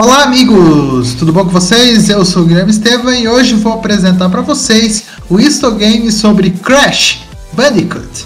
Olá, amigos! Tudo bom com vocês? Eu sou o Guilherme Estevam e hoje vou apresentar para vocês o Isto Game sobre Crash Bandicoot.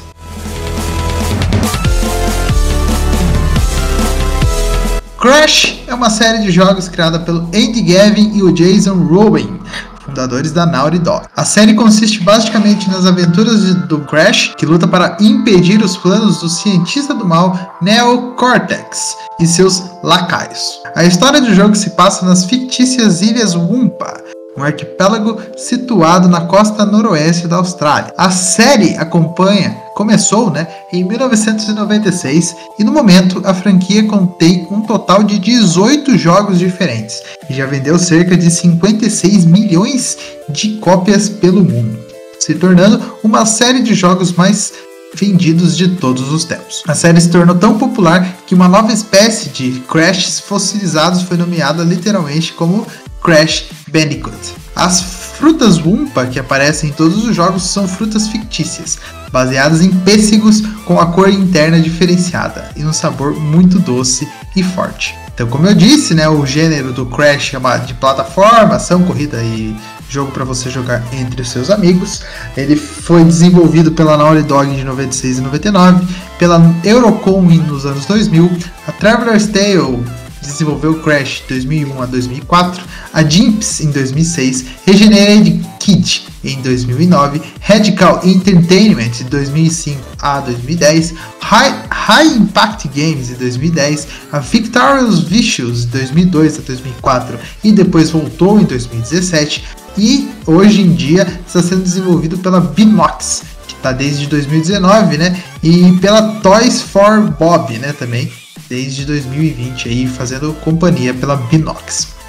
Crash é uma série de jogos criada pelo Andy Gavin e o Jason Rowan, fundadores da Naughty Dog. A série consiste basicamente nas aventuras do Crash, que luta para impedir os planos do cientista do mal Neo Cortex e seus lacaios. A história do jogo se passa nas fictícias Ilhas Wumpa, um arquipélago situado na costa noroeste da Austrália. A série acompanha, começou né, em 1996 e no momento a franquia contém um total de 18 jogos diferentes e já vendeu cerca de 56 milhões de cópias pelo mundo, se tornando uma série de jogos mais vendidos de todos os tempos. A série se tornou tão popular que uma nova espécie de Crashs fossilizados foi nomeada literalmente como Crash Bandicoot. As frutas Wumpa que aparecem em todos os jogos são frutas fictícias, baseadas em pêssegos com a cor interna diferenciada e um sabor muito doce e forte. Então, como eu disse, né, o gênero do Crash é de plataforma, ação, corrida e jogo para você jogar entre os seus amigos. Ele foi desenvolvido pela Naughty Dog de 96 e 99, pela Eurocom nos anos 2000, a Traveler's Tale desenvolveu Crash 2001 a 2004, a Jimps em 2006, Regenerated Kid em 2009, Radical Entertainment de 2005 a 2010, High, High Impact Games de 2010, a Victorious Vicious de 2002 a 2004 e depois voltou em 2017 e hoje em dia está sendo desenvolvido pela Binox, que está desde 2019, né? E pela Toys for Bob, né, também, desde 2020 aí fazendo companhia pela Binox.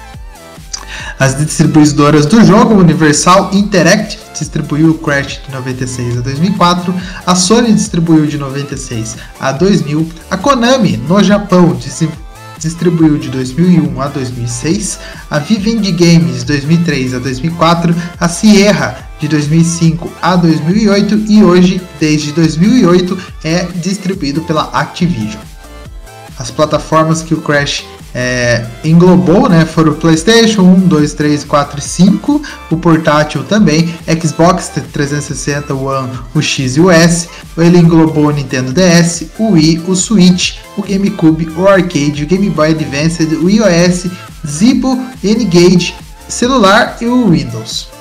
As distribuidoras do jogo, Universal Interactive distribuiu o Crash de 96 a 2004, a Sony distribuiu de 96 a 2000, a Konami no Japão distribuiu de 2001 a 2006, a Vivendi Games de 2003 a 2004, a Sierra de 2005 a 2008 e hoje, desde 2008, é distribuído pela Activision. As plataformas que o Crash é, englobou, né, foram o PlayStation 1, 2, 3, 4 e 5, o portátil também, Xbox 360 One, o X e o S, ele englobou o Nintendo DS, o Wii, o Switch, o GameCube, o Arcade, o Game Boy Advance, o iOS, Zippo, N-Gage, celular e o Windows.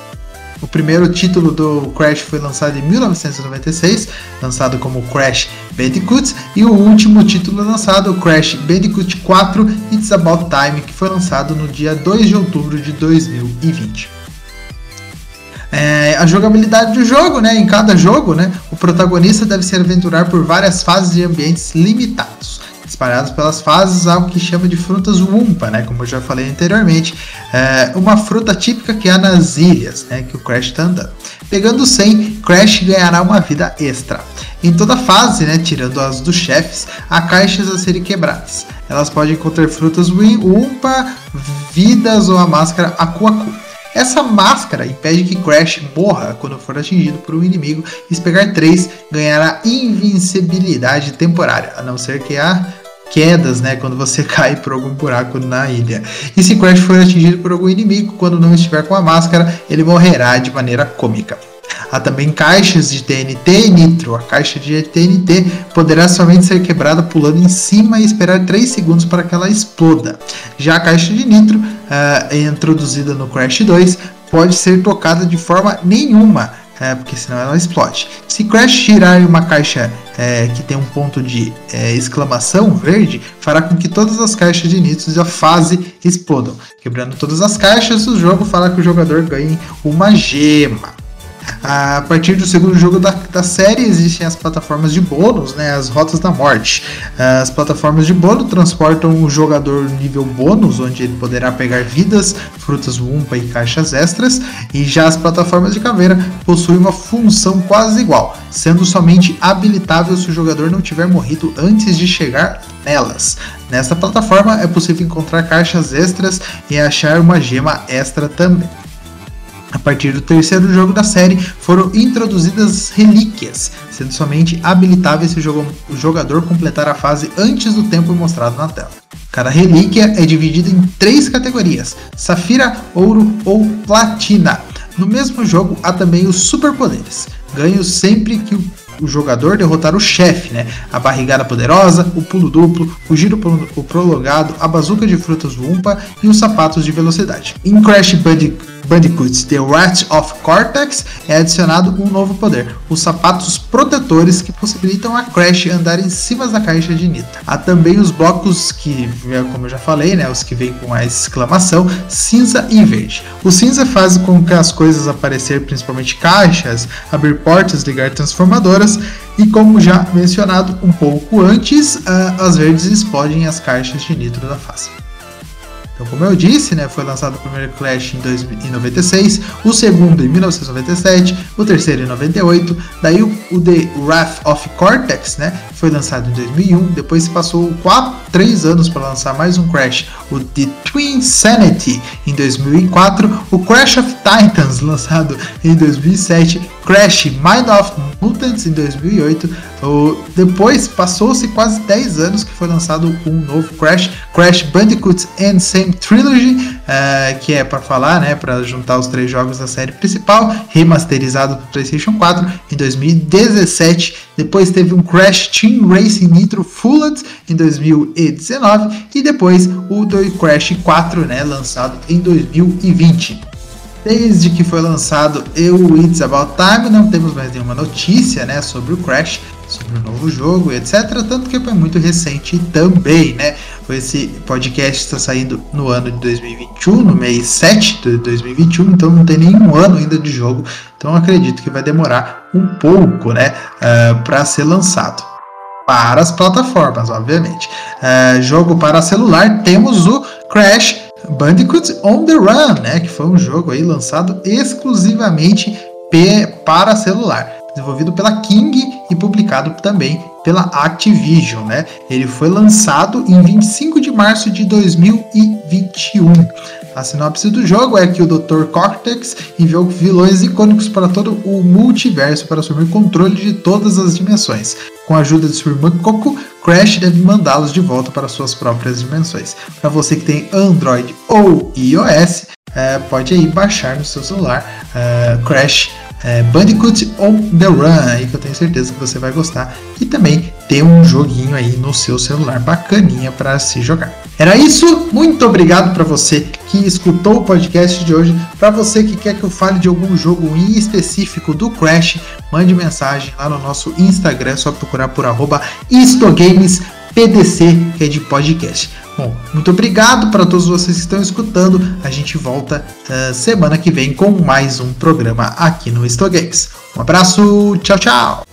O primeiro título do Crash foi lançado em 1996, lançado como Crash Bandicoot, e o último título lançado, Crash Bandicoot 4 It's About Time, que foi lançado no dia 2 de outubro de 2020. É, a jogabilidade do jogo, né? Em cada jogo, né? O protagonista deve se aventurar por várias fases e ambientes limitados espalhados pelas fases, algo que chama de frutas Wumpa, né? Como eu já falei anteriormente, é uma fruta típica que há nas ilhas, né? Que o Crash está andando. Pegando 100, Crash ganhará uma vida extra. Em toda fase, né, tirando as dos chefes, há caixas a serem quebradas. Elas podem conter frutas Wumpa, vidas ou a máscara Akuaku. Essa máscara impede que Crash morra quando for atingido por um inimigo e se pegar 3, ganhará invencibilidade temporária, a não ser que a quedas, né, quando você cai por algum buraco na ilha. E se Crash for atingido por algum inimigo quando não estiver com a máscara, ele morrerá de maneira cômica. Há também caixas de TNT e nitro. A caixa de TNT poderá somente ser quebrada pulando em cima e esperar 3 segundos para que ela exploda. Já a caixa de nitro, uh, introduzida no Crash 2, pode ser tocada de forma nenhuma é, porque senão ela explode. Se Crash tirar uma caixa é, que tem um ponto de é, exclamação verde, fará com que todas as caixas de nitros da fase explodam. Quebrando todas as caixas, o jogo fará que o jogador ganhe uma gema. A partir do segundo jogo da, da série existem as plataformas de bônus, né, as rotas da morte. As plataformas de bônus transportam o jogador nível bônus, onde ele poderá pegar vidas, frutas Wumpa e caixas extras, e já as plataformas de caveira possuem uma função quase igual, sendo somente habilitável se o jogador não tiver morrido antes de chegar nelas. Nesta plataforma é possível encontrar caixas extras e achar uma gema extra também. A partir do terceiro jogo da série, foram introduzidas relíquias, sendo somente habilitável se o jogador completar a fase antes do tempo mostrado na tela. Cada relíquia é dividida em três categorias: Safira, Ouro ou Platina. No mesmo jogo há também os superpoderes, ganhos sempre que o jogador derrotar o chefe, né? A barrigada poderosa, o pulo duplo, o giro prolongado, a bazuca de frutas Wumpa e os sapatos de velocidade. Em Crash Bandicoot Bandicoot The Wrath of Cortex é adicionado um novo poder, os sapatos protetores que possibilitam a Crash andar em cima da caixa de Nita. Há também os blocos que, como eu já falei, né, os que vêm com a exclamação cinza e verde. O cinza faz com que as coisas aparecer, principalmente caixas, abrir portas, ligar transformadoras e como já mencionado um pouco antes, uh, as verdes explodem as caixas de nitro da face. Então, como eu disse, né, foi lançado o primeiro Clash em, 96, o segundo em 1997, o terceiro em 98, daí o, o The Wrath of Cortex, né, foi lançado em 2001, depois se passou 4, 3 anos para lançar mais um Crash, o The Twin Sanity em 2004, o Crash of Titans lançado em 2007, Crash Mind of Mutants em 2008, o, depois passou-se quase 10 anos que foi lançado um novo Crash, Crash Bandicoot and Same Trilogy, uh, que é para falar, né, para juntar os três jogos da série principal, remasterizado para PlayStation 4 em 2017. Depois teve um Crash Team Racing Nitro Fulled em 2019 e depois o Crash 4, né, lançado em 2020. Desde que foi lançado o It's About Time, não temos mais nenhuma notícia né, sobre o Crash, sobre o novo jogo, etc. Tanto que foi muito recente também, né? Esse podcast está saindo no ano de 2021, no mês 7 de 2021, então não tem nenhum ano ainda de jogo. Então acredito que vai demorar um pouco, né, uh, ah, para ser lançado. Para as plataformas, obviamente. Uh, jogo para celular, temos o Crash Bandicoot on the Run, né, que foi um jogo aí lançado exclusivamente para celular, desenvolvido pela King e publicado também pela Activision, né? Ele foi lançado em 25 de março de 2021. A sinopse do jogo é que o Dr. Cortex enviou vilões icônicos para todo o multiverso para assumir controle de todas as dimensões. Com a ajuda de sua irmã Coco, Crash deve mandá-los de volta para suas próprias dimensões. Para você que tem Android ou iOS, é, pode aí baixar no seu celular é, Crash é, Bandicoot on the Run, aí que eu tenho certeza que você vai gostar. E também ter um joguinho aí no seu celular bacaninha para se jogar. Era isso, muito obrigado para você que escutou o podcast de hoje. Para você que quer que eu fale de algum jogo em específico do Crash, mande mensagem lá no nosso Instagram, é só procurar por arroba PDC, que é de podcast. Bom, muito obrigado para todos vocês que estão escutando. A gente volta uh, semana que vem com mais um programa aqui no Games. Um abraço, tchau, tchau!